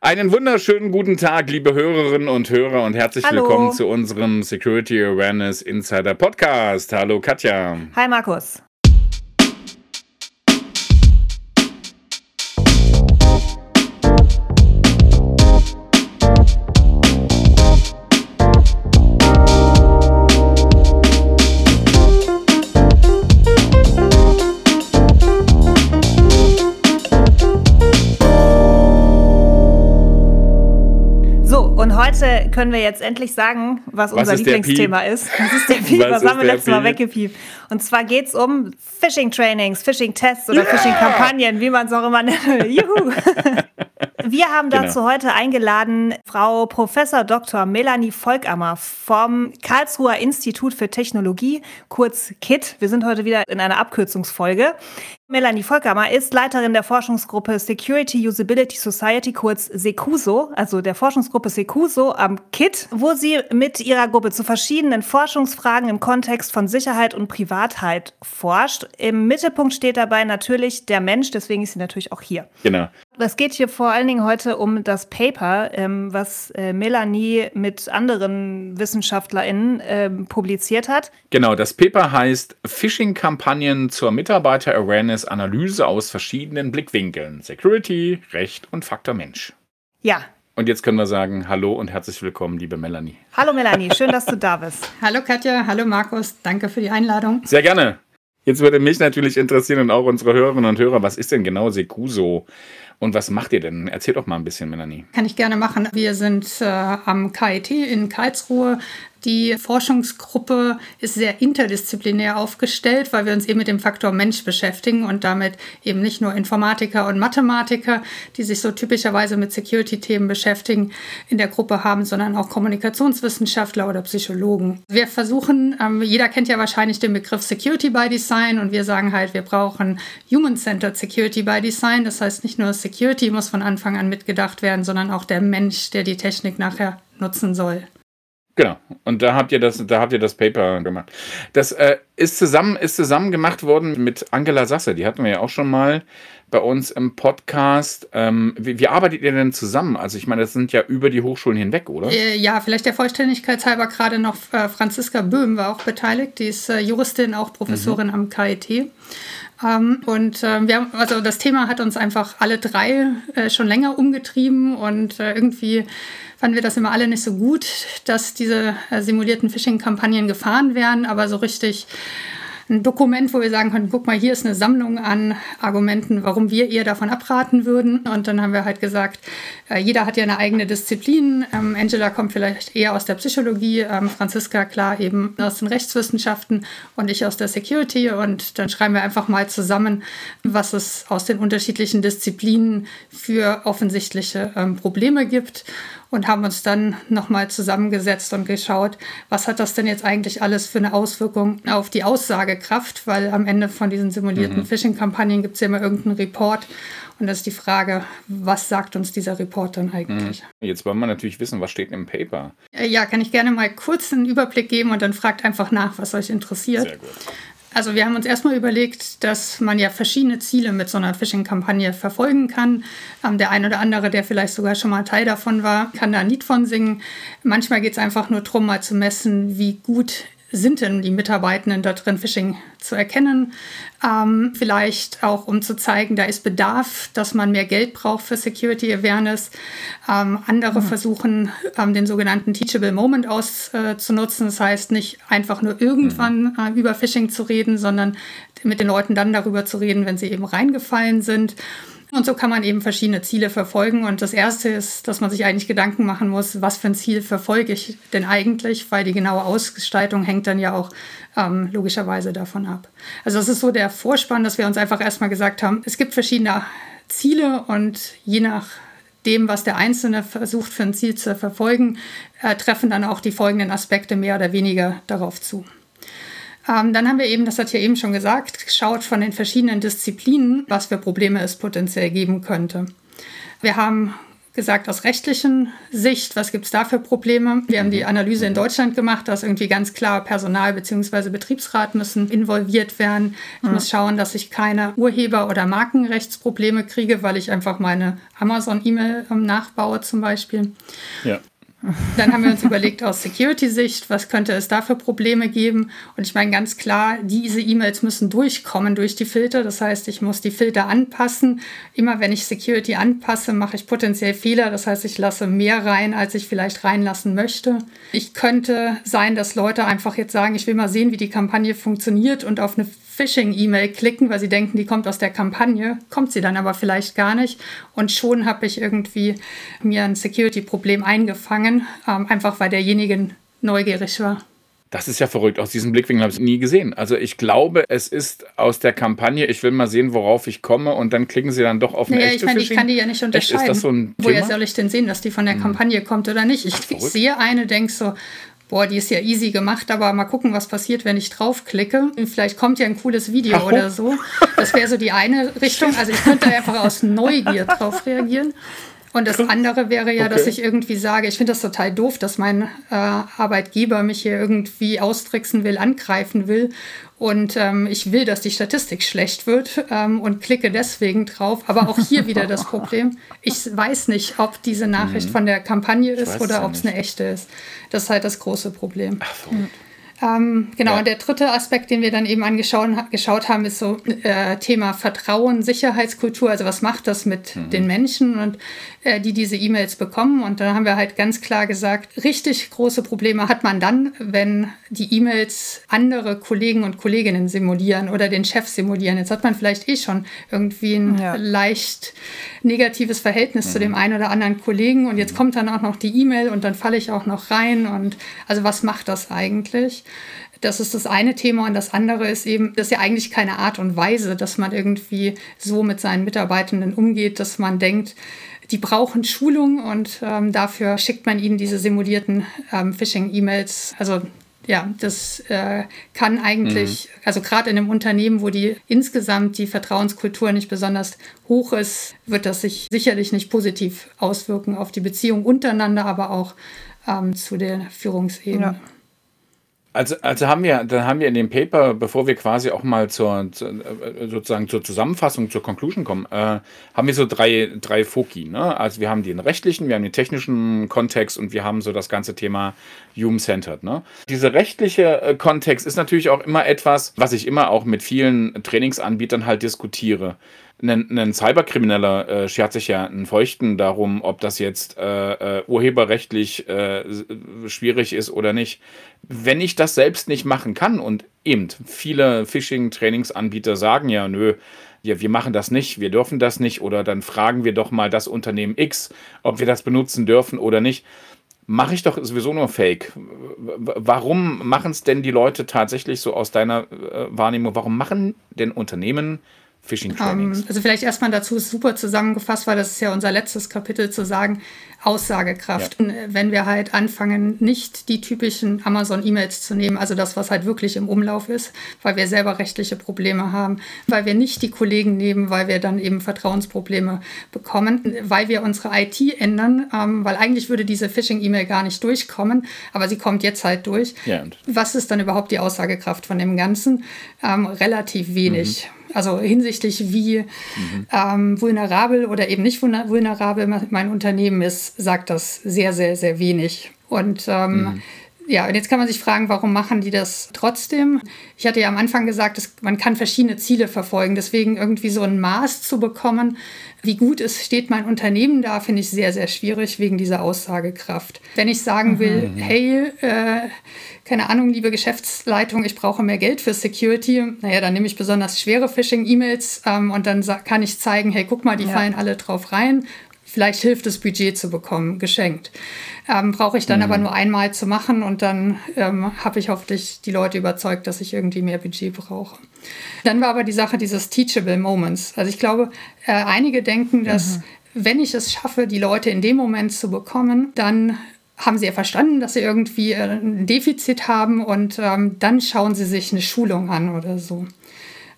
Einen wunderschönen guten Tag, liebe Hörerinnen und Hörer, und herzlich Hallo. willkommen zu unserem Security Awareness Insider Podcast. Hallo Katja. Hi Markus. Können wir jetzt endlich sagen, was, Was unser ist Lieblingsthema ist. Was ist der Piep? Was Was, haben wir letztes Mal Piep? weggepiept? Und zwar geht es um Phishing-Trainings, Phishing-Tests oder Phishing-Kampagnen, wie man es auch immer nennt. Juhu! Wir haben Genau. dazu heute eingeladen Frau Professor Dr. Melanie Volkammer vom Karlsruher Institut für Technologie, kurz KIT. Wir sind heute wieder in einer Abkürzungsfolge. Melanie Volkammer ist Leiterin der Forschungsgruppe Security Usability Society, kurz SECUSO, also der Forschungsgruppe SECUSO am KIT, wo sie mit ihrer Gruppe zu verschiedenen Forschungsfragen im Kontext von Sicherheit und Privatheit forscht. Im Mittelpunkt steht dabei natürlich der Mensch, deswegen ist sie natürlich auch hier. Genau. Es geht hier vor allen Dingen heute um das Paper, ähm, was äh, Melanie mit anderen WissenschaftlerInnen ähm, publiziert hat. Genau, das Paper heißt Phishing-Kampagnen zur Mitarbeiter-Awareness-Analyse aus verschiedenen Blickwinkeln. Security, Recht und Faktor Mensch. Ja. Und jetzt können wir sagen, hallo und herzlich willkommen, liebe Melanie. Hallo Melanie, schön, dass du da bist. Hallo Katja, hallo Markus, danke für die Einladung. Sehr gerne. Jetzt würde mich natürlich interessieren und auch unsere Hörerinnen und Hörer, was ist denn genau Secuso und was macht ihr denn? Erzähl doch mal ein bisschen, Melanie. Kann ich gerne machen. Wir sind äh, am KIT in Karlsruhe. Die Forschungsgruppe ist sehr interdisziplinär aufgestellt, weil wir uns eben mit dem Faktor Mensch beschäftigen und damit eben nicht nur Informatiker und Mathematiker, die sich so typischerweise mit Security-Themen beschäftigen, in der Gruppe haben, sondern auch Kommunikationswissenschaftler oder Psychologen. Wir versuchen, ähm, jeder kennt ja wahrscheinlich den Begriff Security by Design und wir sagen halt, wir brauchen Human-Centered Security by Design. Das heißt, nicht nur Security muss von Anfang an mitgedacht werden, sondern auch der Mensch, der die Technik nachher nutzen soll. Genau. Und da habt ihr das, da habt ihr das Paper gemacht. Das äh, ist zusammen, ist zusammen gemacht worden mit Angela Sasse. Die hatten wir ja auch schon mal bei uns im Podcast. Ähm, wie, wie arbeitet ihr denn zusammen? Also ich meine, das sind ja über die Hochschulen hinweg, oder? Äh, ja, vielleicht der Vollständigkeit halber gerade noch äh, Franziska Böhm war auch beteiligt. Die ist äh, Juristin, auch Professorin am KIT. Ähm, und äh, wir haben, also das Thema hat uns einfach alle drei schon länger umgetrieben und irgendwie fanden wir das immer alle nicht so gut, dass diese äh, simulierten Phishing-Kampagnen gefahren werden, aber so richtig ein Dokument, wo wir sagen können, guck mal, hier ist eine Sammlung an Argumenten, warum wir eher davon abraten würden. Und dann haben wir halt gesagt, äh, jeder hat ja eine eigene Disziplin. Ähm, Angela kommt vielleicht eher aus der Psychologie, ähm, Franziska klar eben aus den Rechtswissenschaften und ich aus der Security. Und dann schreiben wir einfach mal zusammen, was es aus den unterschiedlichen Disziplinen für offensichtliche ähm, Probleme gibt und haben uns dann nochmal zusammengesetzt und geschaut, was hat das denn jetzt eigentlich alles für eine Auswirkung auf die Aussagekraft, weil am Ende von diesen simulierten Phishing-Kampagnen gibt es ja immer irgendeinen Report und das ist die Frage, was sagt uns dieser Report dann eigentlich? Jetzt wollen wir natürlich wissen, was steht im Paper. Äh, Ja, kann ich gerne mal kurz einen Überblick geben und dann fragt einfach nach, was euch interessiert. Sehr gut. Also wir haben uns erstmal überlegt, dass man ja verschiedene Ziele mit so einer Phishing-Kampagne verfolgen kann. Ähm, der ein oder andere, der vielleicht sogar schon mal Teil davon war, kann da ein Lied von singen. Manchmal geht es einfach nur darum, mal zu messen, wie gut sind denn die Mitarbeitenden da drin, Phishing zu erkennen. Ähm, vielleicht auch, um zu zeigen, da ist Bedarf, dass man mehr Geld braucht für Security Awareness. Ähm, andere versuchen, ähm, den sogenannten Teachable Moment auszunutzen. Das heißt, nicht einfach nur irgendwann äh, über Phishing zu reden, sondern mit den Leuten dann darüber zu reden, wenn sie eben reingefallen sind. Und so kann man eben verschiedene Ziele verfolgen. Und das Erste ist, dass man sich eigentlich Gedanken machen muss, was für ein Ziel verfolge ich denn eigentlich, weil die genaue Ausgestaltung hängt dann ja auch ähm, logischerweise davon ab. Also das ist so der Vorspann, dass wir uns einfach erstmal gesagt haben, es gibt verschiedene Ziele und je nach dem, was der Einzelne versucht für ein Ziel zu verfolgen, äh, treffen dann auch die folgenden Aspekte mehr oder weniger darauf zu. Ähm, dann haben wir eben, das hat ja eben schon gesagt, geschaut von den verschiedenen Disziplinen, was für Probleme es potenziell geben könnte. Wir haben gesagt aus rechtlichen Sicht, was gibt es da für Probleme. Wir haben die. Analyse in Deutschland gemacht, dass irgendwie ganz klar Personal bzw. Betriebsrat müssen involviert werden. Ich mhm. muss schauen, dass ich keine Urheber- oder Markenrechtsprobleme kriege, weil ich einfach meine Amazon-E-Mail ähm, nachbaue zum Beispiel. Ja. Dann haben wir uns überlegt aus Security-Sicht, was könnte es da für Probleme geben. Und ich meine ganz klar, diese E-Mails müssen durchkommen durch die Filter. Das heißt, ich muss die Filter anpassen. Immer wenn ich Security anpasse, mache ich potenziell Fehler. Das heißt, ich lasse mehr rein, als ich vielleicht reinlassen möchte. Ich könnte sein, dass Leute einfach jetzt sagen, ich will mal sehen, wie die Kampagne funktioniert und auf eine Phishing-E-Mail klicken, weil sie denken, die kommt aus der Kampagne, kommt sie dann aber vielleicht gar nicht. Und schon habe ich irgendwie mir ein Security-Problem eingefangen, ähm, einfach weil derjenige neugierig war. Das ist ja verrückt. Aus diesem Blickwinkel habe ich es nie gesehen. Also ich glaube, es ist aus der Kampagne, ich will mal sehen, worauf ich komme und dann klicken sie dann doch auf eine naja, echte ich meine, ich kann die ja nicht unterscheiden. Echt, ist das so ein Woher soll ich denn sehen, dass die von der hm. Kampagne kommt oder nicht? Ich, ich sehe eine, denke so, boah, die ist ja easy gemacht, aber mal gucken, was passiert, wenn ich draufklicke. Vielleicht kommt ja ein cooles Video Ach, oder so. Das wäre so die eine Richtung. Also ich könnte einfach aus Neugier drauf reagieren. Und das andere wäre ja, okay. dass ich irgendwie sage, ich finde das total doof, dass mein äh, Arbeitgeber mich hier irgendwie austricksen will, angreifen will. Und ähm, ich will, dass die Statistik schlecht wird ähm, und klicke deswegen drauf. Aber auch hier wieder das Problem. Ich weiß nicht, ob diese Nachricht mhm. von der Kampagne ist oder ob es eine echte ist. Das ist halt das große Problem. Ach, mhm. Ähm, genau, ja. und der dritte Aspekt, den wir dann eben angeschaut geschaut haben, ist so äh, Thema Vertrauen, Sicherheitskultur. Also was macht das mit mhm. den Menschen und äh, die diese E-Mails bekommen? Und da haben wir halt ganz klar gesagt, richtig große Probleme hat man dann, wenn die E-Mails andere Kollegen und Kolleginnen simulieren oder den Chef simulieren. Jetzt hat man vielleicht eh schon irgendwie ein ja. leicht negatives Verhältnis mhm. zu dem einen oder anderen Kollegen und jetzt mhm. kommt dann auch noch die E-Mail und dann falle ich auch noch rein und also was macht das eigentlich? Das ist das eine Thema und das andere ist eben, das ist ja eigentlich keine Art und Weise, dass man irgendwie so mit seinen Mitarbeitenden umgeht, dass man denkt, die brauchen Schulung und ähm, dafür schickt man ihnen diese simulierten ähm, Phishing-E-Mails. Also ja, das äh, kann eigentlich, mhm. also gerade in einem Unternehmen, wo die insgesamt die Vertrauenskultur nicht besonders hoch ist, wird das sich sicherlich nicht positiv auswirken auf die Beziehung untereinander, aber auch ähm, zu der Führungsebene. Ja. Also, also haben wir, dann haben wir in dem Paper, bevor wir quasi auch mal zur, äh, sozusagen zur Zusammenfassung, zur Conclusion kommen, äh, haben wir so drei, drei Foki. Ne? Also wir haben den rechtlichen, wir haben den technischen Kontext und wir haben so das ganze Thema Human-Centered. Ne? Dieser rechtliche äh, Kontext ist natürlich auch immer etwas, was ich immer auch mit vielen Trainingsanbietern halt diskutiere ein, ein Cyberkrimineller äh, schert sich ja einen Feuchten darum, ob das jetzt äh, äh, urheberrechtlich äh, schwierig ist oder nicht. Wenn ich das selbst nicht machen kann und eben viele Phishing-Trainingsanbieter sagen ja, nö, ja, wir machen das nicht, wir dürfen das nicht oder dann fragen wir doch mal das Unternehmen X, ob wir das benutzen dürfen oder nicht. Mache ich doch sowieso nur Fake. Warum machen es denn die Leute tatsächlich so aus deiner äh, Wahrnehmung? Warum machen denn Unternehmen Phishing Trainings? Um, also vielleicht erstmal dazu super zusammengefasst, weil das ist ja unser letztes Kapitel zu sagen, Aussagekraft. Ja. Wenn wir halt anfangen, nicht die typischen Amazon-E-Mails zu nehmen, also das, was halt wirklich im Umlauf ist, weil wir selber rechtliche Probleme haben, weil wir nicht die Kollegen nehmen, weil wir dann eben Vertrauensprobleme bekommen, weil wir unsere IT ändern, ähm, weil eigentlich würde diese Phishing-E-Mail gar nicht durchkommen, aber sie kommt jetzt halt durch. Ja, was ist dann überhaupt die Aussagekraft von dem Ganzen? Ähm, relativ wenig. Mhm. Also hinsichtlich, wie mhm. ähm, vulnerabel oder eben nicht vulnerabel mein Unternehmen ist, sagt das sehr, sehr, sehr wenig. Und ähm, mhm. Ja, und jetzt kann man sich fragen, warum machen die das trotzdem? Ich hatte ja am Anfang gesagt, dass man kann verschiedene Ziele verfolgen. Deswegen irgendwie so ein Maß zu bekommen, wie gut es steht mein Unternehmen da, finde ich sehr, sehr schwierig wegen dieser Aussagekraft. Wenn ich sagen will, mhm. hey, äh, keine Ahnung, liebe Geschäftsleitung, ich brauche mehr Geld für Security, naja, dann nehme ich besonders schwere Phishing-E-Mails ähm, und dann kann ich zeigen, hey, guck mal, die ja. fallen alle drauf rein. Vielleicht hilft es, Budget zu bekommen, geschenkt. Ähm, Brauche ich dann mhm. aber nur einmal zu machen und dann ähm, habe ich hoffentlich die Leute überzeugt, dass ich irgendwie mehr Budget brauche. Dann war aber die Sache dieses Teachable Moments. Also ich glaube, äh, einige denken, dass mhm. wenn ich es schaffe, die Leute in dem Moment zu bekommen, dann haben sie ja verstanden, dass sie irgendwie äh, ein Defizit haben und ähm, dann schauen sie sich eine Schulung an oder so.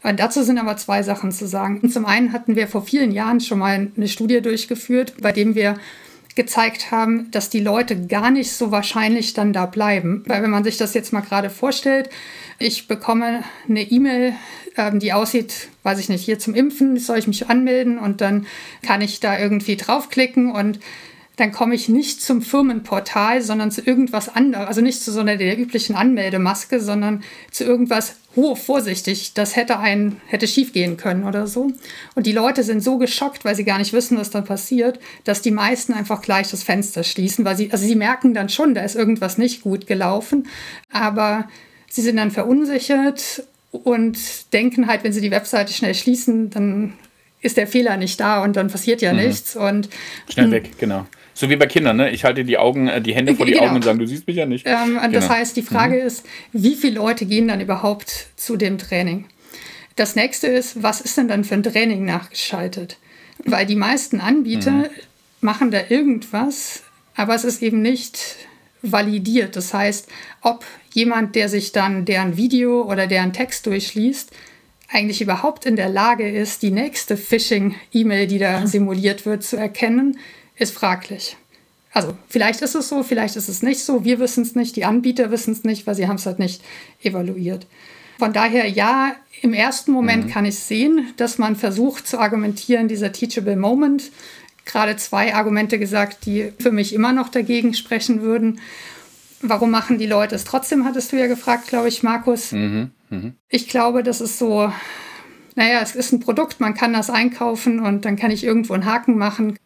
Äh, dazu sind aber zwei Sachen zu sagen. Zum einen hatten wir vor vielen Jahren schon mal eine Studie durchgeführt, bei dem wir gezeigt haben, dass die Leute gar nicht so wahrscheinlich dann da bleiben. Weil wenn man sich das jetzt mal gerade vorstellt, ich bekomme eine E-Mail, ähm, die aussieht, weiß ich nicht, hier zum Impfen, soll ich mich anmelden und dann kann ich da irgendwie draufklicken und dann komme ich nicht zum Firmenportal, sondern zu irgendwas anderem. Also nicht zu so einer der üblichen Anmeldemaske, sondern zu irgendwas, oh, vorsichtig, das hätte ein, hätte schief gehen können oder so. Und die Leute sind so geschockt, weil sie gar nicht wissen, was da passiert, dass die meisten einfach gleich das Fenster schließen, weil sie, also sie merken dann schon, da ist irgendwas nicht gut gelaufen, aber sie sind dann verunsichert und denken halt, wenn sie die Webseite schnell schließen, dann ist der Fehler nicht da und dann passiert ja mhm. nichts. Und schnell weg, genau. So wie bei Kindern, ne? Ich halte die Augen, äh, die Hände vor die genau. Augen und sage, du siehst mich ja nicht. Ähm, genau. Das heißt, die Frage mhm. ist, wie viele Leute gehen dann überhaupt zu dem Training? Das nächste ist, was ist denn dann für ein Training nachgeschaltet? Weil die meisten Anbieter mhm. machen da irgendwas, aber es ist eben nicht validiert. Das heißt, ob jemand, der sich dann deren Video oder deren Text durchliest, eigentlich überhaupt in der Lage ist, die nächste Phishing-E-Mail, die da simuliert wird, zu erkennen, ist fraglich. Also vielleicht ist es so, vielleicht ist es nicht so. Wir wissen es nicht, die Anbieter wissen es nicht, weil sie haben es halt nicht evaluiert. Von daher ja, im ersten Moment mhm. kann ich sehen, dass man versucht zu argumentieren, dieser Teachable Moment. Gerade zwei Argumente gesagt, die für mich immer noch dagegen sprechen würden. Warum machen die Leute es trotzdem, hattest du ja gefragt, glaube ich, Markus. Mhm. Mhm. Ich glaube, das ist so, naja, es ist ein Produkt, man kann das einkaufen und dann kann ich irgendwo einen Haken machen.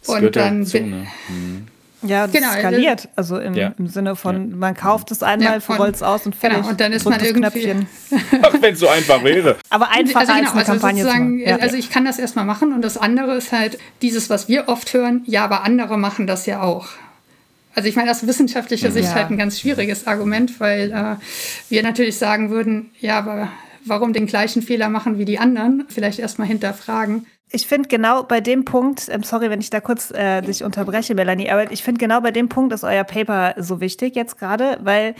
Das und dann dazu, ne? mhm. Ja, das genau, skaliert. Also im, ja. im Sinne von, ja. man kauft es einmal, ja, rollt es aus und fertig. Genau, und dann ist man irgendwie. Ach, wenn es so einfach wäre. Aber einfach also, genau, als eine also Kampagne sozusagen, ja. Also ich kann das erstmal machen und das andere ist halt dieses, was wir oft hören, ja, aber andere machen das ja auch. Also ich meine, aus wissenschaftlicher Sicht halt ein ganz schwieriges Argument, weil äh, wir natürlich sagen würden, ja, aber warum den gleichen Fehler machen wie die anderen? Vielleicht erstmal hinterfragen ich finde genau bei dem Punkt, ähm, sorry, wenn ich da kurz äh, dich unterbreche, Melanie, aber ich finde genau bei dem Punkt ist euer Paper so wichtig jetzt gerade, weil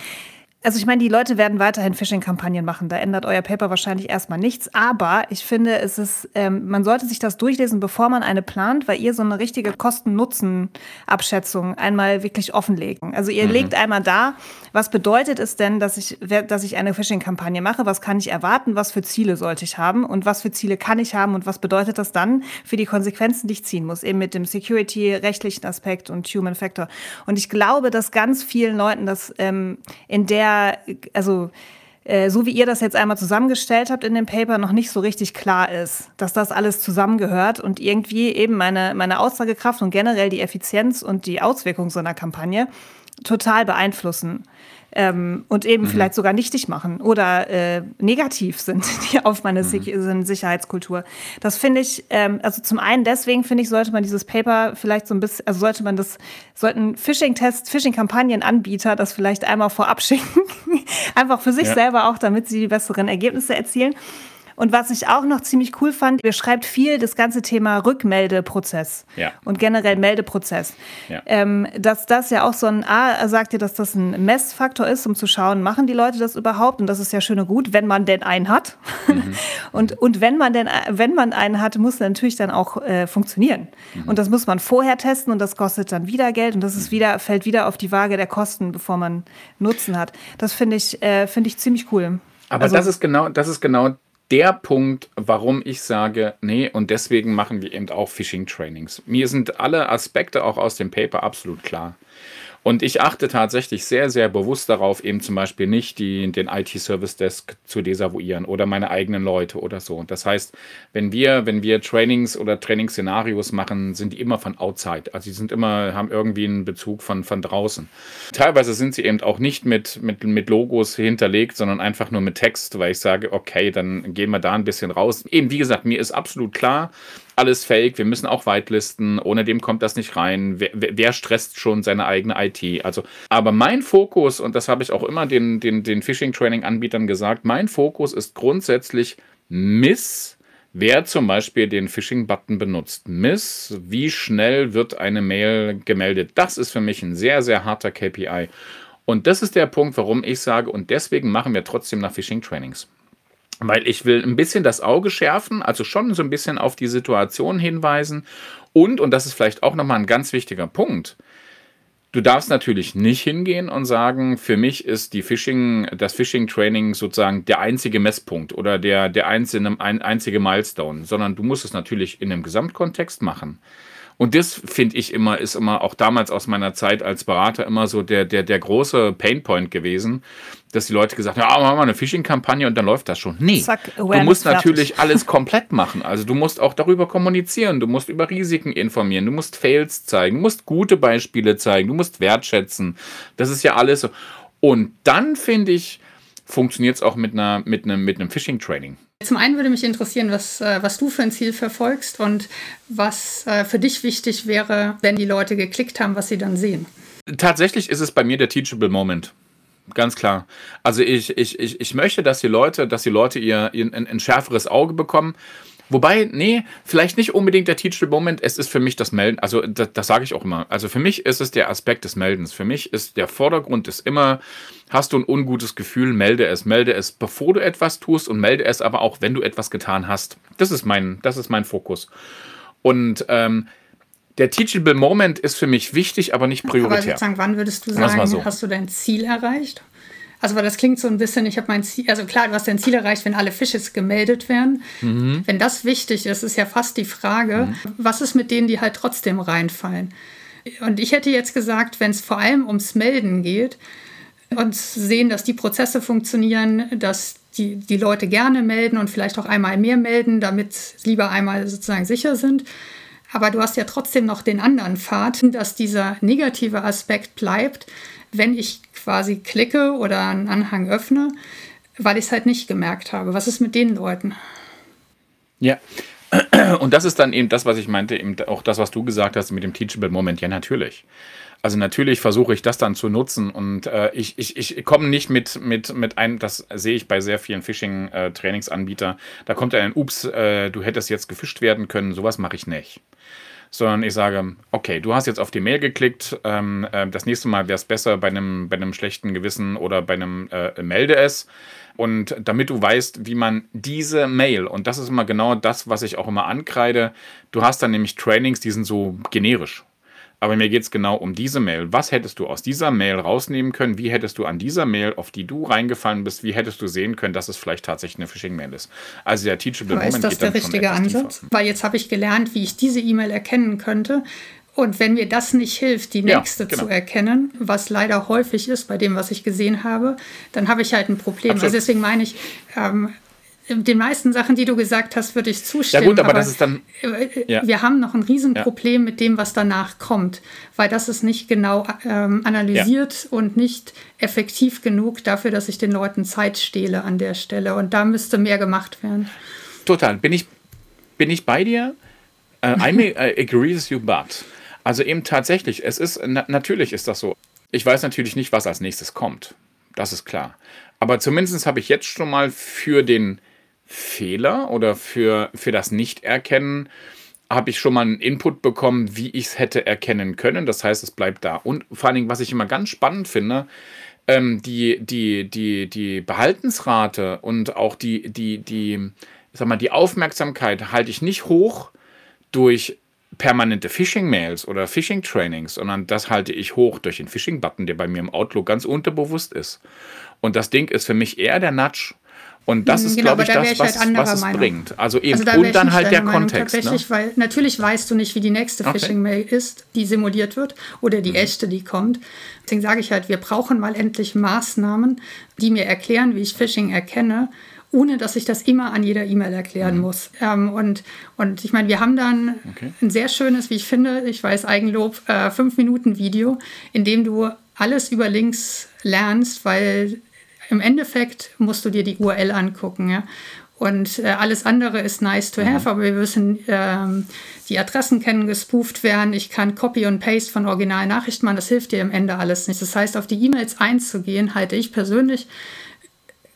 also ich meine, die Leute werden weiterhin Phishing-Kampagnen machen. Da ändert euer Paper wahrscheinlich erstmal nichts. Aber ich finde, es ist, ähm, man sollte sich das durchlesen, bevor man eine plant, weil ihr so eine richtige Kosten-Nutzen-Abschätzung einmal wirklich offenlegen. Also ihr mhm. legt einmal da, was bedeutet es denn, dass ich, dass ich eine Phishing-Kampagne mache? Was kann ich erwarten? Was für Ziele sollte ich haben? Und was für Ziele kann ich haben? Und was bedeutet das dann für die Konsequenzen, die ich ziehen muss? Eben mit dem Security-rechtlichen Aspekt und Human Factor. Und ich glaube, dass ganz vielen Leuten das ähm, in der also äh, so wie ihr das jetzt einmal zusammengestellt habt in dem Paper, noch nicht so richtig klar ist, dass das alles zusammengehört und irgendwie eben meine, meine Aussagekraft und generell die Effizienz und die Auswirkung so einer Kampagne total beeinflussen ähm, und eben mhm. vielleicht sogar nichtig machen oder äh, negativ sind die auf meine mhm. Sicherheitskultur. Das finde ich, ähm, also zum einen deswegen finde ich, sollte man dieses Paper vielleicht so ein bisschen, also sollte man das, sollten Phishing-Tests, Phishing-Kampagnenanbieter das vielleicht einmal vorab schicken, einfach für sich ja. selber auch, damit sie die besseren Ergebnisse erzielen. Und was ich auch noch ziemlich cool fand, ihr schreibt viel das ganze Thema Rückmeldeprozess ja. und generell Meldeprozess. Ja. Ähm, dass das ja auch so ein, A, sagt ihr, dass das ein Messfaktor ist, um zu schauen, machen die Leute das überhaupt? Und das ist ja schön und gut, wenn man denn einen hat. Mhm. und, und wenn man denn, wenn man einen hat, muss er natürlich dann auch äh, funktionieren. Mhm. Und das muss man vorher testen und das kostet dann wieder Geld und das ist wieder, fällt wieder auf die Waage der Kosten, bevor man Nutzen hat. Das finde ich, äh, finde ich ziemlich cool. Aber also, das ist genau, das ist genau der Punkt, warum ich sage, nee, und deswegen machen wir eben auch Phishing-Trainings. Mir sind alle Aspekte auch aus dem Paper absolut klar. Und ich achte tatsächlich sehr, sehr bewusst darauf, eben zum Beispiel nicht die, den IT-Service-Desk zu desavouieren oder meine eigenen Leute oder so. Und das heißt, wenn wir, wenn wir Trainings oder Trainingsszenarios machen, sind die immer von outside. Also die sind immer, haben irgendwie einen Bezug von, von draußen. Teilweise sind sie eben auch nicht mit, mit, mit Logos hinterlegt, sondern einfach nur mit Text, weil ich sage, okay, dann gehen wir da ein bisschen raus. Eben, wie gesagt, mir ist absolut klar, alles fake, wir müssen auch whitelisten, ohne dem kommt das nicht rein. Wer, wer, stresst schon seine eigene IT? Also, aber mein Fokus, und das habe ich auch immer den, den, den Phishing-Training-Anbietern gesagt, mein Fokus ist grundsätzlich Miss, wer zum Beispiel den Phishing-Button benutzt. Miss, wie schnell wird eine Mail gemeldet? Das ist für mich ein sehr, sehr harter KPI. Und das ist der Punkt, warum ich sage, und deswegen machen wir trotzdem nach Phishing-Trainings weil ich will ein bisschen das Auge schärfen, also schon so ein bisschen auf die Situation hinweisen Und, und das ist vielleicht auch nochmal ein ganz wichtiger Punkt, Du darfst natürlich nicht hingehen und sagen, für mich ist die Phishing, das Phishing-Training sozusagen der einzige Messpunkt oder der, der einzige, ein, einzige Milestone, sondern du musst es natürlich in einem Gesamtkontext machen. Und das finde ich immer, ist immer auch damals aus meiner Zeit als Berater immer so der, der, der große Painpoint gewesen, dass die Leute gesagt haben, ja, machen wir eine Phishing-Kampagne und dann läuft das schon. Nee, Zack, du musst natürlich fertig. alles komplett machen. Also du musst auch darüber kommunizieren, du musst über Risiken informieren, du musst Fails zeigen, du musst gute Beispiele zeigen, du musst wertschätzen. Das ist ja alles so. Und dann finde ich, funktioniert es auch mit, einer, mit einem, mit einem Phishing-Training. Zum einen würde mich interessieren, was, äh, was du für ein Ziel verfolgst und was äh, für dich wichtig wäre, wenn die Leute geklickt haben, was sie dann sehen. Tatsächlich ist es bei mir der Teachable Moment. Ganz klar. Also ich, ich, ich, ich möchte, dass die Leute, dass die Leute ihr, ihr ein, ein schärferes Auge bekommen. Wobei, nee, vielleicht nicht unbedingt der Teachable Moment, es ist für mich das Melden, also das, das sage ich auch immer. Also für mich ist es der Aspekt des Meldens. Für mich ist der Vordergrund ist immer, hast du ein ungutes Gefühl, melde es. Melde es, bevor du etwas tust und melde es aber auch, wenn du etwas getan hast. Das ist mein, das ist mein Fokus. Und ähm, der Teachable Moment ist für mich wichtig, aber nicht prioritär. Aber sozusagen, wann würdest du sagen, so. hast du dein Ziel erreicht? Also, weil das klingt so ein bisschen, ich habe mein Ziel, also klar, du hast dein Ziel erreicht, wenn alle Fisches gemeldet werden. Mhm. Wenn das wichtig ist, ist ja fast die Frage, mhm. was ist mit denen, die halt trotzdem reinfallen? Und ich hätte jetzt gesagt, wenn es vor allem ums Melden geht und sehen, dass die Prozesse funktionieren, dass die, die Leute gerne melden und vielleicht auch einmal mehr melden, damit lieber einmal sozusagen sicher sind. Aber du hast ja trotzdem noch den anderen Pfad, dass dieser negative Aspekt bleibt, wenn ich quasi klicke oder einen Anhang öffne, weil ich es halt nicht gemerkt habe. Was ist mit den Leuten? Ja. Und das ist dann eben das, was ich meinte, eben auch das, was du gesagt hast mit dem Teachable Moment. Ja, natürlich. Also natürlich versuche ich das dann zu nutzen und äh, ich, ich, ich komme nicht mit, mit, mit einem, das sehe ich bei sehr vielen Phishing-Trainingsanbietern, äh, da kommt ein, ups, äh, du hättest jetzt gefischt werden können, sowas mache ich nicht sondern ich sage, okay, du hast jetzt auf die Mail geklickt, ähm, äh, das nächste Mal wäre es besser bei einem, bei einem schlechten Gewissen oder bei einem äh, Melde es. Und damit du weißt, wie man diese Mail, und das ist immer genau das, was ich auch immer ankreide, du hast dann nämlich Trainings, die sind so generisch. Aber mir geht es genau um diese Mail. Was hättest du aus dieser Mail rausnehmen können? Wie hättest du an dieser Mail, auf die du reingefallen bist, wie hättest du sehen können, dass es vielleicht tatsächlich eine Phishing-Mail ist? Also der Teachable Aber Moment ist das der richtige Ansatz? Weil jetzt habe ich gelernt, wie ich diese E-Mail erkennen könnte. Und wenn mir das nicht hilft, die nächste ja, genau. zu erkennen, was leider häufig ist bei dem, was ich gesehen habe, dann habe ich halt ein Problem. Absolut. Also deswegen meine ich, ähm, den meisten Sachen, die du gesagt hast, würde ich zustimmen. Ja gut, aber, aber das ist dann. Äh, ja. Wir haben noch ein Riesenproblem ja. mit dem, was danach kommt, weil das ist nicht genau ähm, analysiert ja. und nicht effektiv genug dafür, dass ich den Leuten Zeit stehle an der Stelle. Und da müsste mehr gemacht werden. Total. Bin ich, bin ich bei dir? Uh, I may uh, agree with you, but. Also eben tatsächlich, es ist, na, natürlich ist das so. Ich weiß natürlich nicht, was als nächstes kommt. Das ist klar. Aber zumindest habe ich jetzt schon mal für den Fehler oder für, für das Nicht-Erkennen habe ich schon mal einen Input bekommen, wie ich es hätte erkennen können. Das heißt, es bleibt da. Und vor allen Dingen, was ich immer ganz spannend finde, ähm, die, die, die, die Behaltensrate und auch die, die, die, sag mal, die Aufmerksamkeit halte ich nicht hoch durch permanente Phishing-Mails oder Phishing-Trainings, sondern das halte ich hoch durch den Phishing-Button, der bei mir im Outlook ganz unterbewusst ist. Und das Ding ist für mich eher der Nudge. Und das ist, genau, glaube ich, da das, was, halt was es Meinung. bringt. Also eben, also und dann halt der Meinung, Kontext. Ne? Tatsächlich, ne? weil natürlich weißt du nicht, wie die nächste okay. Phishing-Mail ist, die simuliert wird, oder die mhm. echte, die kommt. Deswegen sage ich halt, wir brauchen mal endlich Maßnahmen, die mir erklären, wie ich Phishing erkenne, ohne dass ich das immer an jeder E-Mail erklären mhm. muss. Ähm, und, und ich meine, wir haben dann okay. ein sehr schönes, wie ich finde, ich weiß Eigenlob, äh, fünf Minuten Video, in dem du alles über Links lernst, weil im Endeffekt musst du dir die URL angucken. Ja? Und äh, alles andere ist nice to have, mhm. aber wir müssen ähm, die Adressen kennen, gespooft werden. Ich kann Copy und Paste von originalen Nachrichten machen. Das hilft dir am Ende alles nicht. Das heißt, auf die E-Mails einzugehen, halte ich persönlich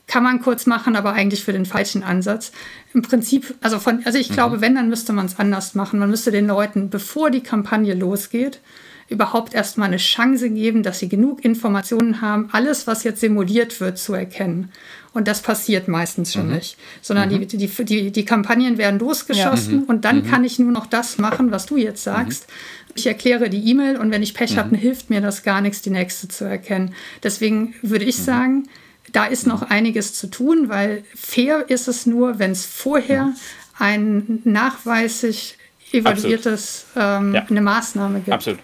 kann man kurz machen, aber eigentlich für den falschen Ansatz. Im Prinzip, also von, also ich mhm. glaube, wenn, dann müsste man es anders machen. Man müsste den Leuten, bevor die Kampagne losgeht, überhaupt erstmal eine Chance geben, dass sie genug Informationen haben, alles, was jetzt simuliert wird, zu erkennen. Und das passiert meistens schon mhm. nicht. Sondern mhm. die, die, die, die Kampagnen werden losgeschossen ja. und dann mhm. kann ich nur noch das machen, was du jetzt sagst. Mhm. Ich erkläre die E-Mail und wenn ich Pech habe, mhm. hilft mir das gar nichts, die nächste zu erkennen. Deswegen würde ich mhm. sagen, da ist noch einiges zu tun, weil fair ist es nur, wenn es vorher ein nachweislich evaluiertes, ähm, ja. eine Maßnahme gibt. Absolut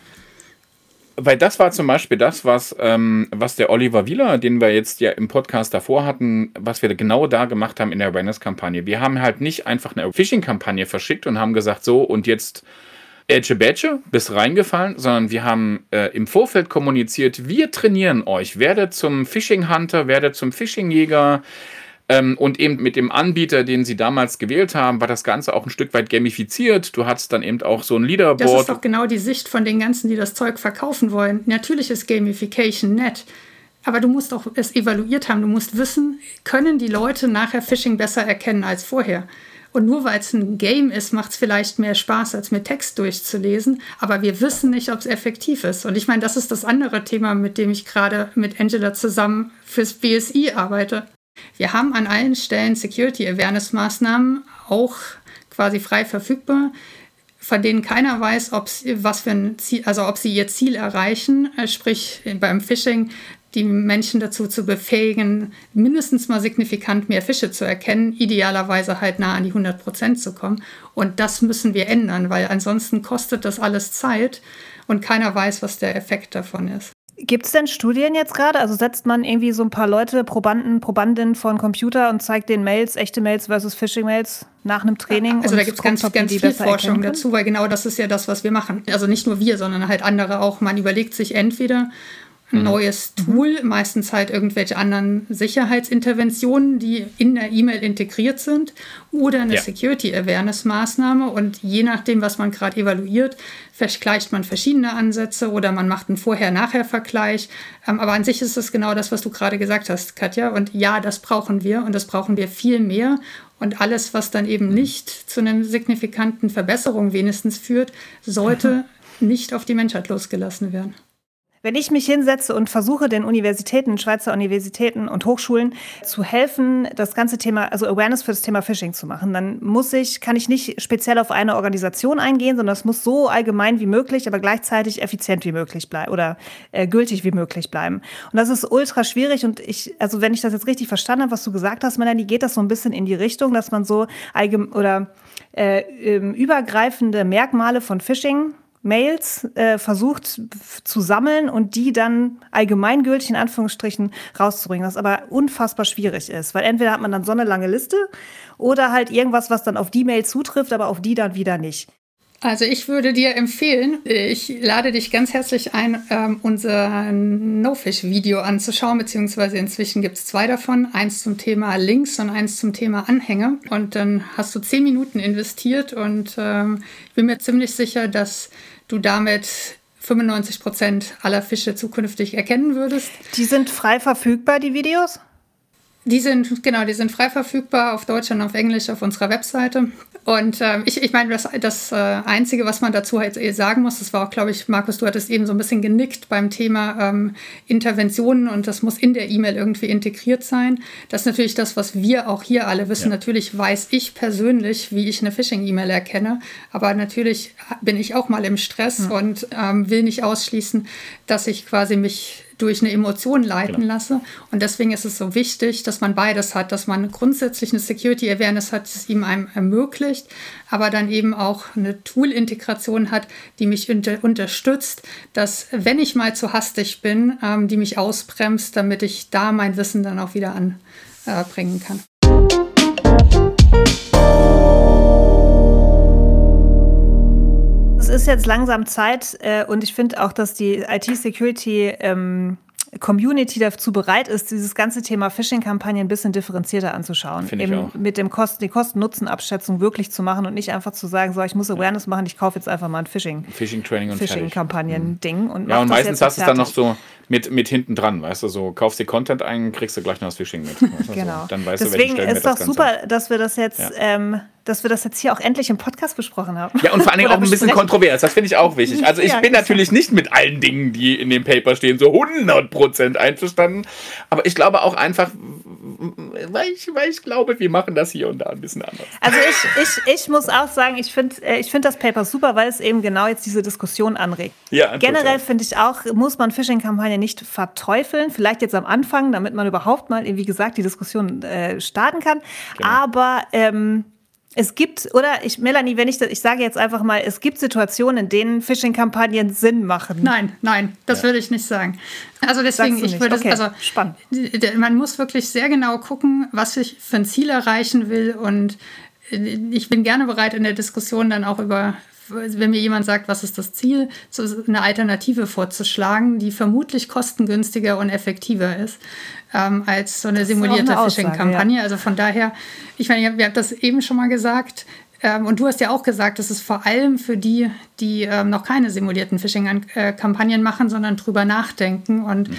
weil das war zum Beispiel das, was, ähm, was der Oliver Wieler, den wir jetzt ja im Podcast davor hatten, was wir genau da gemacht haben in der Awareness-Kampagne. Wir haben halt nicht einfach eine Phishing-Kampagne verschickt und haben gesagt, so und jetzt Edge Badge, bist reingefallen, sondern wir haben äh, im Vorfeld kommuniziert, wir trainieren euch, werdet zum Phishing-Hunter, werdet zum Phishing-Jäger, und eben mit dem Anbieter, den sie damals gewählt haben, war das Ganze auch ein Stück weit gamifiziert. Du hattest dann eben auch so ein Leaderboard. Das ist doch genau die Sicht von den ganzen, die das Zeug verkaufen wollen. Natürlich ist Gamification nett. Aber du musst auch es evaluiert haben. Du musst wissen, können die Leute nachher Phishing besser erkennen als vorher. Und nur weil es ein Game ist, macht es vielleicht mehr Spaß, als mit Text durchzulesen. Aber wir wissen nicht, ob es effektiv ist. Und ich meine, das ist das andere Thema, mit dem ich gerade mit Angela zusammen fürs BSI arbeite. Wir haben an allen Stellen Security Awareness Maßnahmen auch quasi frei verfügbar, von denen keiner weiß, ob sie, was für ein Ziel, also ob sie ihr Ziel erreichen, äh, sprich beim Phishing die Menschen dazu zu befähigen, mindestens mal signifikant mehr Fische zu erkennen, idealerweise halt nah an die 100 Prozent zu kommen. Und das müssen wir ändern, weil ansonsten kostet das alles Zeit und keiner weiß, was der Effekt davon ist. Gibt es denn Studien jetzt gerade? Also setzt man irgendwie so ein paar Leute, Probanden, Probandinnen vor einen Computer und zeigt den Mails, echte Mails versus Phishing-Mails nach einem Training? Also da gibt es ganz, ganz viel Forschung dazu, weil genau das ist ja das, was wir machen. Also nicht nur wir, sondern halt andere auch. Man überlegt sich entweder, ein mhm. neues Tool, meistens halt irgendwelche anderen Sicherheitsinterventionen, die in der E-Mail integriert sind oder eine ja. Security Awareness Maßnahme und je nachdem, was man gerade evaluiert, vergleicht man verschiedene Ansätze oder man macht einen Vorher-Nachher-Vergleich. Ähm, aber an sich ist es genau das, was du gerade gesagt hast, Katja. Und ja, das brauchen wir und das brauchen wir viel mehr. Und alles, was dann eben nicht zu einer signifikanten Verbesserung wenigstens führt, sollte nicht auf die Menschheit losgelassen werden. Wenn ich mich hinsetze und versuche, den Universitäten, Schweizer Universitäten und Hochschulen zu helfen, das ganze Thema, also Awareness für das Thema Phishing zu machen, dann muss ich, kann ich nicht speziell auf eine Organisation eingehen, sondern es muss so allgemein wie möglich, aber gleichzeitig effizient wie möglich bleiben oder äh, gültig wie möglich bleiben. Und das ist ultra schwierig und ich, also wenn ich das jetzt richtig verstanden habe, was du gesagt hast, Melanie, geht das so ein bisschen in die Richtung, dass man so allgemein oder äh, ähm, übergreifende Merkmale von Phishing Mails äh, versucht zu sammeln und die dann allgemeingültig in Anführungsstrichen rauszubringen, was aber unfassbar schwierig ist, weil entweder hat man dann so eine lange Liste oder halt irgendwas, was dann auf die Mail zutrifft, aber auf die dann wieder nicht. Also ich würde dir empfehlen, ich lade dich ganz herzlich ein, ähm, unser No-Fish-Video anzuschauen, beziehungsweise inzwischen gibt es zwei davon, eins zum Thema Links und eins zum Thema Anhänge. Und dann hast du zehn Minuten investiert und ähm, ich bin mir ziemlich sicher, dass du damit 95 Prozent aller Fische zukünftig erkennen würdest. Die sind frei verfügbar, die Videos? Die sind, genau, die sind frei verfügbar auf Deutsch und auf Englisch auf unserer Webseite. Und äh, ich, ich meine, das, das äh, Einzige, was man dazu halt eh sagen muss, das war auch, glaube ich, Markus, du hattest eben so ein bisschen genickt beim Thema ähm, Interventionen und das muss in der E-Mail irgendwie integriert sein. Das ist natürlich das, was wir auch hier alle wissen. Ja. Natürlich weiß ich persönlich, wie ich eine Phishing-E-Mail erkenne, aber natürlich bin ich auch mal im Stress ja. und ähm, will nicht ausschließen, dass ich quasi mich durch eine Emotion leiten genau. lasse. Und deswegen ist es so wichtig, dass man beides hat, dass man grundsätzlich eine Security Awareness hat, die es ihm einem ermöglicht, aber dann eben auch eine Tool-Integration hat, die mich unter unterstützt, dass wenn ich mal zu hastig bin, ähm, die mich ausbremst, damit ich da mein Wissen dann auch wieder anbringen äh, kann. Ist jetzt langsam Zeit äh, und ich finde auch, dass die IT-Security ähm, Community dazu bereit ist, dieses ganze Thema Phishing-Kampagnen ein bisschen differenzierter anzuschauen. Finde ich Eben auch. Mit dem Kosten, die Kosten-Nutzen-Abschätzung wirklich zu machen und nicht einfach zu sagen, so, ich muss Awareness machen, ich kaufe jetzt einfach mal ein Phishing. Phishing-Training und. Phishing-Kampagnen-Ding. Und Ja, und meistens hast du es dann noch so mit, mit hinten dran, weißt du, so kaufst dir Content ein, kriegst du gleich noch das Phishing mit. Weißt du, Genau. So. Dann weißt Deswegen du, welche ist doch das super, dass wir das jetzt, Ja. ähm, dass wir das jetzt hier auch endlich im Podcast besprochen haben. Ja, und vor allen Dingen auch ein bisschen besprechen. kontrovers. Das finde ich auch wichtig. Also ich Ja, bin natürlich nicht mit allen Dingen, die in dem Paper stehen, so 100% einverstanden. Aber ich glaube auch einfach, weil ich, weil ich glaube, wir machen das hier und da ein bisschen anders. Also ich, ich, ich muss auch sagen, ich finde äh, ich find das Paper super, weil es eben genau jetzt diese Diskussion anregt. Ja, Generell finde ich auch, muss man Phishing-Kampagnen nicht verteufeln. Vielleicht jetzt am Anfang, damit man überhaupt mal, wie gesagt, die Diskussion äh, starten kann. Genau. Aber ähm, es gibt, oder ich, Melanie, wenn ich das, ich sage jetzt einfach mal, es gibt Situationen, in denen Phishing-Kampagnen Sinn machen. Nein, nein, das würde ich nicht sagen. Also deswegen, ich würde, Okay, also spannend. man muss wirklich sehr genau gucken, was ich für ein Ziel erreichen will und äh, ich bin gerne bereit in der Diskussion dann auch über wenn mir jemand sagt, was ist das Ziel, so eine Alternative vorzuschlagen, die vermutlich kostengünstiger und effektiver ist ähm, als so eine auch simulierte eine Phishing-Kampagne. Also von daher, ich meine, ihr habt das eben schon mal gesagt. Ähm, und du hast ja auch gesagt, das ist vor allem für die, die ähm, noch keine simulierten Phishing-Kampagnen machen, sondern drüber nachdenken. Und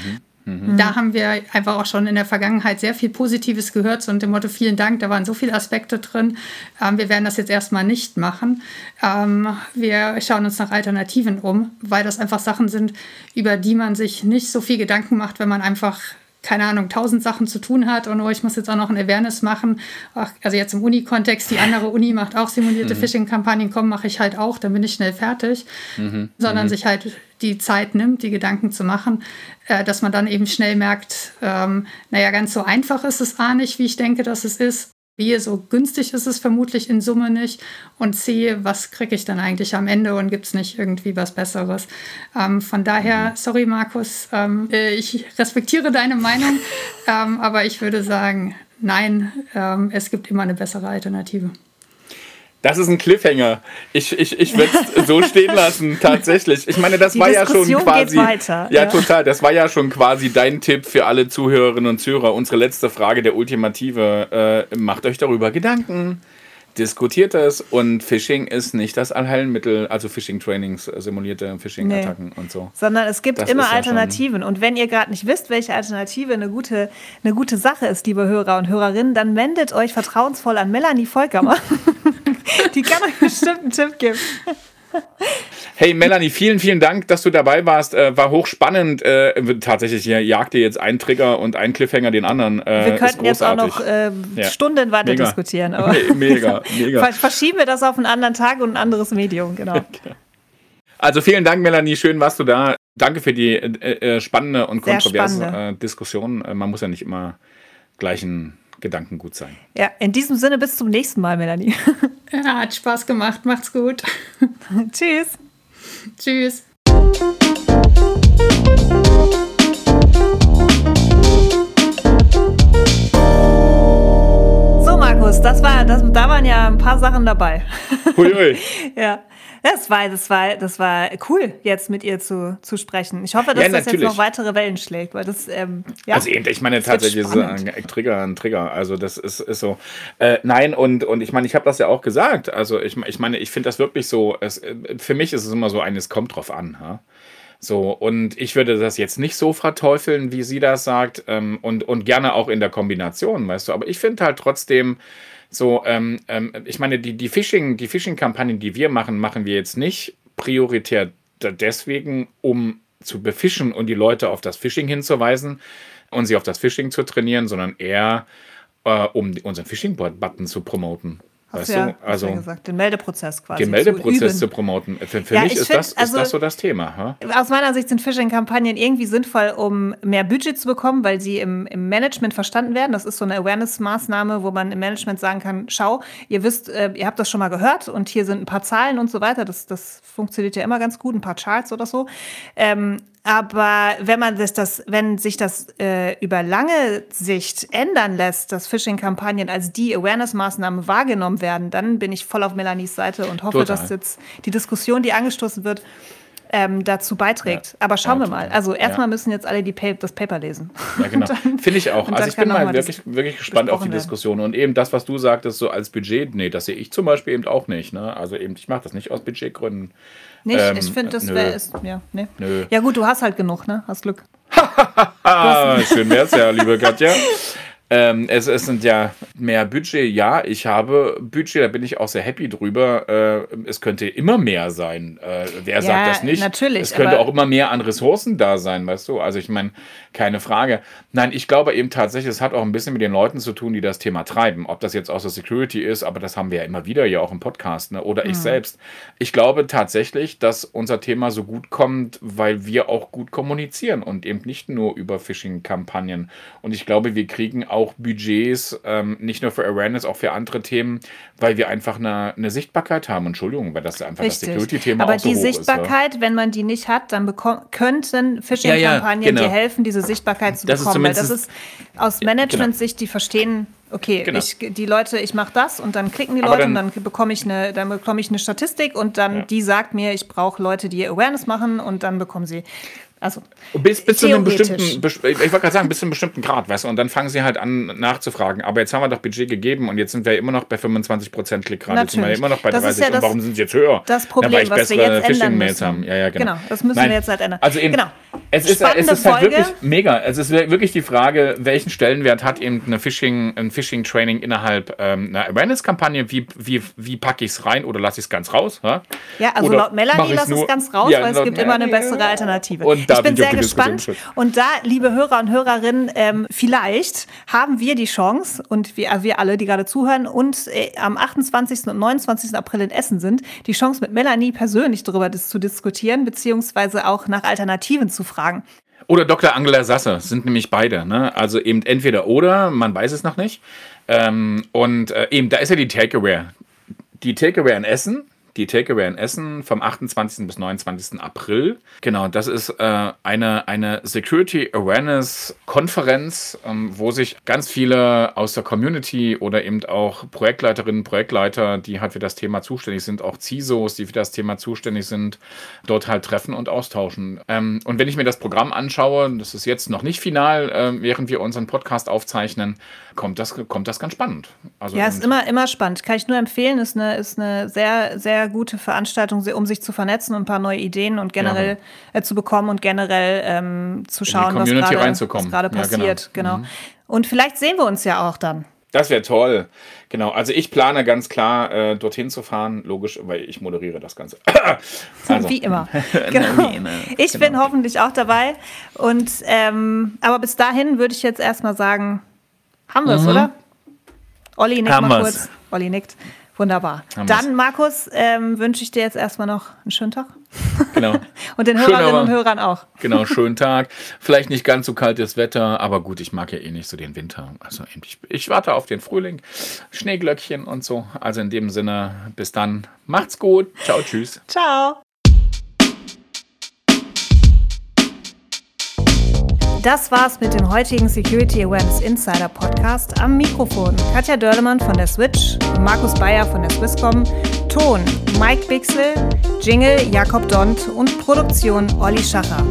da haben wir einfach auch schon in der Vergangenheit sehr viel Positives gehört, so unter dem Motto, vielen Dank, da waren so viele Aspekte drin. Ähm, wir werden das jetzt erstmal nicht machen. Ähm, wir schauen uns nach Alternativen um, weil das einfach Sachen sind, über die man sich nicht so viel Gedanken macht, wenn man einfach keine Ahnung, tausend Sachen zu tun hat und oh, ich muss jetzt auch noch ein Awareness machen. Ach, also jetzt im Uni-Kontext, die andere Uni macht auch simulierte Phishing-Kampagnen, komm, mache ich halt auch, dann bin ich schnell fertig. Sondern sich halt die Zeit nimmt, die Gedanken zu machen, äh, dass man dann eben schnell merkt, ähm, naja, ganz so einfach ist es A nicht, wie ich denke, dass es ist. B, so günstig ist es vermutlich in Summe nicht. Und C, was kriege ich dann eigentlich am Ende und gibt es nicht irgendwie was Besseres? Ähm, von daher, sorry Markus, ähm, äh, ich respektiere deine Meinung, ähm, aber ich würde sagen, nein, ähm, es gibt immer eine bessere Alternative. Das ist ein Cliffhanger. Ich, ich, ich würde es so stehen lassen, tatsächlich. Ich meine, das Die war ja schon Diskussion quasi. geht weiter, Ja, ja. total. Das war ja schon quasi dein Tipp für alle Zuhörerinnen und Zuhörer. Unsere letzte Frage, der ultimative. Äh, macht euch darüber Gedanken. Diskutiert es und Phishing ist nicht das Allheilmittel, also Phishing-Trainings, äh, simulierte Phishing-Attacken und so. Sondern es gibt Das immer ist ja Alternativen. Und wenn ihr gerade nicht wisst, welche Alternative eine gute, eine gute Sache ist, liebe Hörer und Hörerinnen, dann wendet euch vertrauensvoll an Melanie Volkammer. Die kann euch bestimmt einen Tipp geben. Hey Melanie, vielen, vielen Dank, dass du dabei warst. Äh, war hochspannend. Äh, tatsächlich, hier jagt ihr jetzt ein Trigger und ein Cliffhanger den anderen. Äh, Wir könnten jetzt auch noch äh, Ja. Stunden weiter Mega. diskutieren. Aber Me- mega, mega. Ver- Verschieben wir das auf einen anderen Tag und ein anderes Medium, genau. Also vielen Dank, Melanie. Schön warst du da. Danke für die äh, äh, spannende und kontroverse spannende. äh, Diskussion. Man muss ja nicht immer gleichen Gedanken gut sein. Ja, in diesem Sinne bis zum nächsten Mal, Melanie. Ja, hat Spaß gemacht, macht's gut. Tschüss. Tschüss. So, Markus, das war, das, da waren ja ein paar Sachen dabei. Hui, hui. Ja, das war, das war, das war cool, jetzt mit ihr zu, zu sprechen. Ich hoffe, dass Ja, das jetzt noch weitere Wellen schlägt, weil das, ähm, ja. Also eben, ich meine tatsächlich spannend. ein Trigger, ein Trigger. Also das ist, ist so. Äh, nein, und, und ich meine, ich habe das ja auch gesagt. Also ich, ich meine, ich finde das wirklich so, es, äh, für mich ist es immer so ein, es kommt drauf an. Ha? So, und ich würde das jetzt nicht so verteufeln, wie sie das sagt, ähm, und, und gerne auch in der Kombination, weißt du. Aber ich finde halt trotzdem, so, ähm, ähm, ich meine, die, die Phishing, die Phishing-Kampagnen, die wir machen, machen wir jetzt nicht prioritär deswegen, um zu befischen und die Leute auf das Phishing hinzuweisen und sie auf das Phishing zu trainieren, sondern eher äh, um unseren Phishing-Button zu promoten. Hast Weißt du ja, Also ja gesagt, den Meldeprozess quasi. den Meldeprozess zu zu promoten. Für, für Ja, mich ich ist, find, das, also- ist das so das Thema. Ha? Aus meiner Sicht sind Phishing-Kampagnen irgendwie sinnvoll, um mehr Budget zu bekommen, weil sie im, im Management verstanden werden. Das ist so eine Awareness-Maßnahme, wo man im Management sagen kann, schau, ihr wisst, äh, ihr habt das schon mal gehört und hier sind ein paar Zahlen und so weiter. Das, das funktioniert ja immer ganz gut, ein paar Charts oder so. Ähm, aber wenn man sich das, wenn sich das äh, über lange Sicht ändern lässt, dass Phishing-Kampagnen als die Awareness-Maßnahme wahrgenommen werden, dann bin ich voll auf Melanies Seite und hoffe, Total. dass jetzt die Diskussion, die angestoßen wird, ähm, dazu beiträgt. Aber schauen wir mal. Also erstmal müssen jetzt alle die Pa- das Paper lesen. Ja, genau. Finde ich auch. Also ich bin mal wirklich, wirklich gespannt auf die besprochen werden. Diskussion. Und eben das, was du sagtest, so als Budget, nee, das sehe ich zum Beispiel eben auch nicht. Ne? Also eben, ich mache das nicht aus Budgetgründen. Nicht? Ähm, ich finde, das wäre es. Ja, nee. Nö. ja, gut, du hast halt genug, ne? Hast Glück. Schön wär's ja, liebe Katja. Ähm, es, es sind ja mehr Budget. Ja, ich habe Budget, da bin ich auch sehr happy drüber. Äh, es könnte immer mehr sein. Äh, wer sagt das nicht? natürlich, Es könnte auch immer mehr an Ressourcen da sein, weißt du? Also ich meine, keine Frage. Nein, ich glaube eben tatsächlich, es hat auch ein bisschen mit den Leuten zu tun, die das Thema treiben. Ob das jetzt aus der Security ist, aber das haben wir ja immer wieder ja auch im Podcast, ne? oder ich selbst. Ich glaube tatsächlich, dass unser Thema so gut kommt, weil wir auch gut kommunizieren und eben nicht nur über Phishing-Kampagnen. Und ich glaube, wir kriegen auch Budgets, ähm, nicht nur für Awareness, auch für andere Themen, weil wir einfach eine, eine Sichtbarkeit haben. Entschuldigung, weil das einfach das Richtig. Security-Thema Aber auch so die hoch ist. Sichtbarkeit, wenn man die nicht hat, dann könnten Phishing-Kampagnen Ja, ja, genau. dir helfen, diese Sichtbarkeit zu Das ist bekommen. Weil das ist zumindest- aus Management-Sicht, die verstehen, okay, Genau. ich, die Leute, ich mache das und dann klicken die Aber Leute dann- und dann bekomme ich eine, dann bekomme ich eine Statistik und dann Ja. die sagt mir, ich brauche Leute, die Awareness machen und dann bekommen sie. Also Bis, bis zu einem bestimmten, bes- ich wollte gerade sagen, bis zu einem bestimmten Grad, weißt du, und dann fangen sie halt an nachzufragen. Aber jetzt haben wir doch Budget gegeben und jetzt sind wir immer noch bei 25% Klickrate. Jetzt sind wir immer noch bei Das ist 30. ja das- und warum sind sie jetzt höher? das Problem, Na, weil ich was wir jetzt ändern müssen. haben. Ja, ja, genau. Genau, das müssen wir jetzt halt ändern. Also eben, Genau. es ist, es ist halt Folge. wirklich mega. Es ist wirklich die Frage, welchen Stellenwert hat eben eine Phishing, ein Phishing-Training innerhalb ähm, einer Awareness-Kampagne? Wie, wie, wie packe ich es rein oder lasse ich es ganz raus? Ja, Ja, also Oder laut Melanie mach ich's lass es ganz raus, Ja, weil es gibt immer eine Melanie, bessere. Alternative. Und da ich bin sehr gespannt. Und da, liebe Hörer und Hörerinnen, ähm, vielleicht haben wir die Chance und wir, wir alle, die gerade zuhören und äh, am 28. und 29. April in Essen sind, die Chance mit Melanie persönlich darüber dis zu diskutieren, beziehungsweise auch nach Alternativen zu fragen. Oder Dr. Angela Sasse sind nämlich beide. Ne? Also eben entweder oder, man weiß es noch nicht. Ähm, und äh, eben, da ist ja die Takeaway. Die Takeaway in Essen. Die Takeaway in Essen vom 28. bis 29. April. Genau, das ist äh, eine, eine Security Awareness Konferenz, ähm, wo sich ganz viele aus der Community oder eben auch Projektleiterinnen, Projektleiter, die halt für das Thema zuständig sind, auch CISOs, die für das Thema zuständig sind, dort halt treffen und austauschen. Ähm, und wenn ich mir das Programm anschaue, das ist jetzt noch nicht final, äh, während wir unseren Podcast aufzeichnen, kommt das, kommt das ganz spannend. Also Ja, ist immer, immer spannend. Kann ich nur empfehlen. Ist eine, ist eine sehr, sehr gute Veranstaltung, um sich zu vernetzen und ein paar neue Ideen und generell äh, zu bekommen und generell ähm, zu schauen, was gerade gerade Ja, genau. passiert. Genau. Und vielleicht sehen wir uns ja auch dann. Das wäre toll. Genau. Also ich plane ganz klar, äh, dorthin zu fahren. Logisch, weil ich moderiere das Ganze. Also, Wie immer. genau. Wie immer. Ich bin hoffentlich auch dabei. Und ähm, aber bis dahin würde ich jetzt erstmal sagen, haben wir es, oder? Olli nickt Mhm. Haben mal wir's. kurz. Olli nickt. Wunderbar. Haben Dann, wir's. Markus, ähm, wünsche ich dir jetzt erstmal noch einen schönen Tag. Genau. Und den Hörerinnen aber- und Hörern auch. Genau, schönen Tag. Vielleicht nicht ganz so kaltes Wetter, aber gut, ich mag ja eh nicht so den Winter. Also ich, ich warte auf den Frühling, Schneeglöckchen und so. Also in dem Sinne, bis dann. Macht's gut. Ciao, tschüss. Ciao. Das war's mit dem heutigen Security Awareness Insider Podcast. Am Mikrofon Katja Dörlemann von der Switch, Markus Bayer von der Swisscom, Ton Mike Bixel, Jingle Jakob Dont und Produktion Olli Schacher.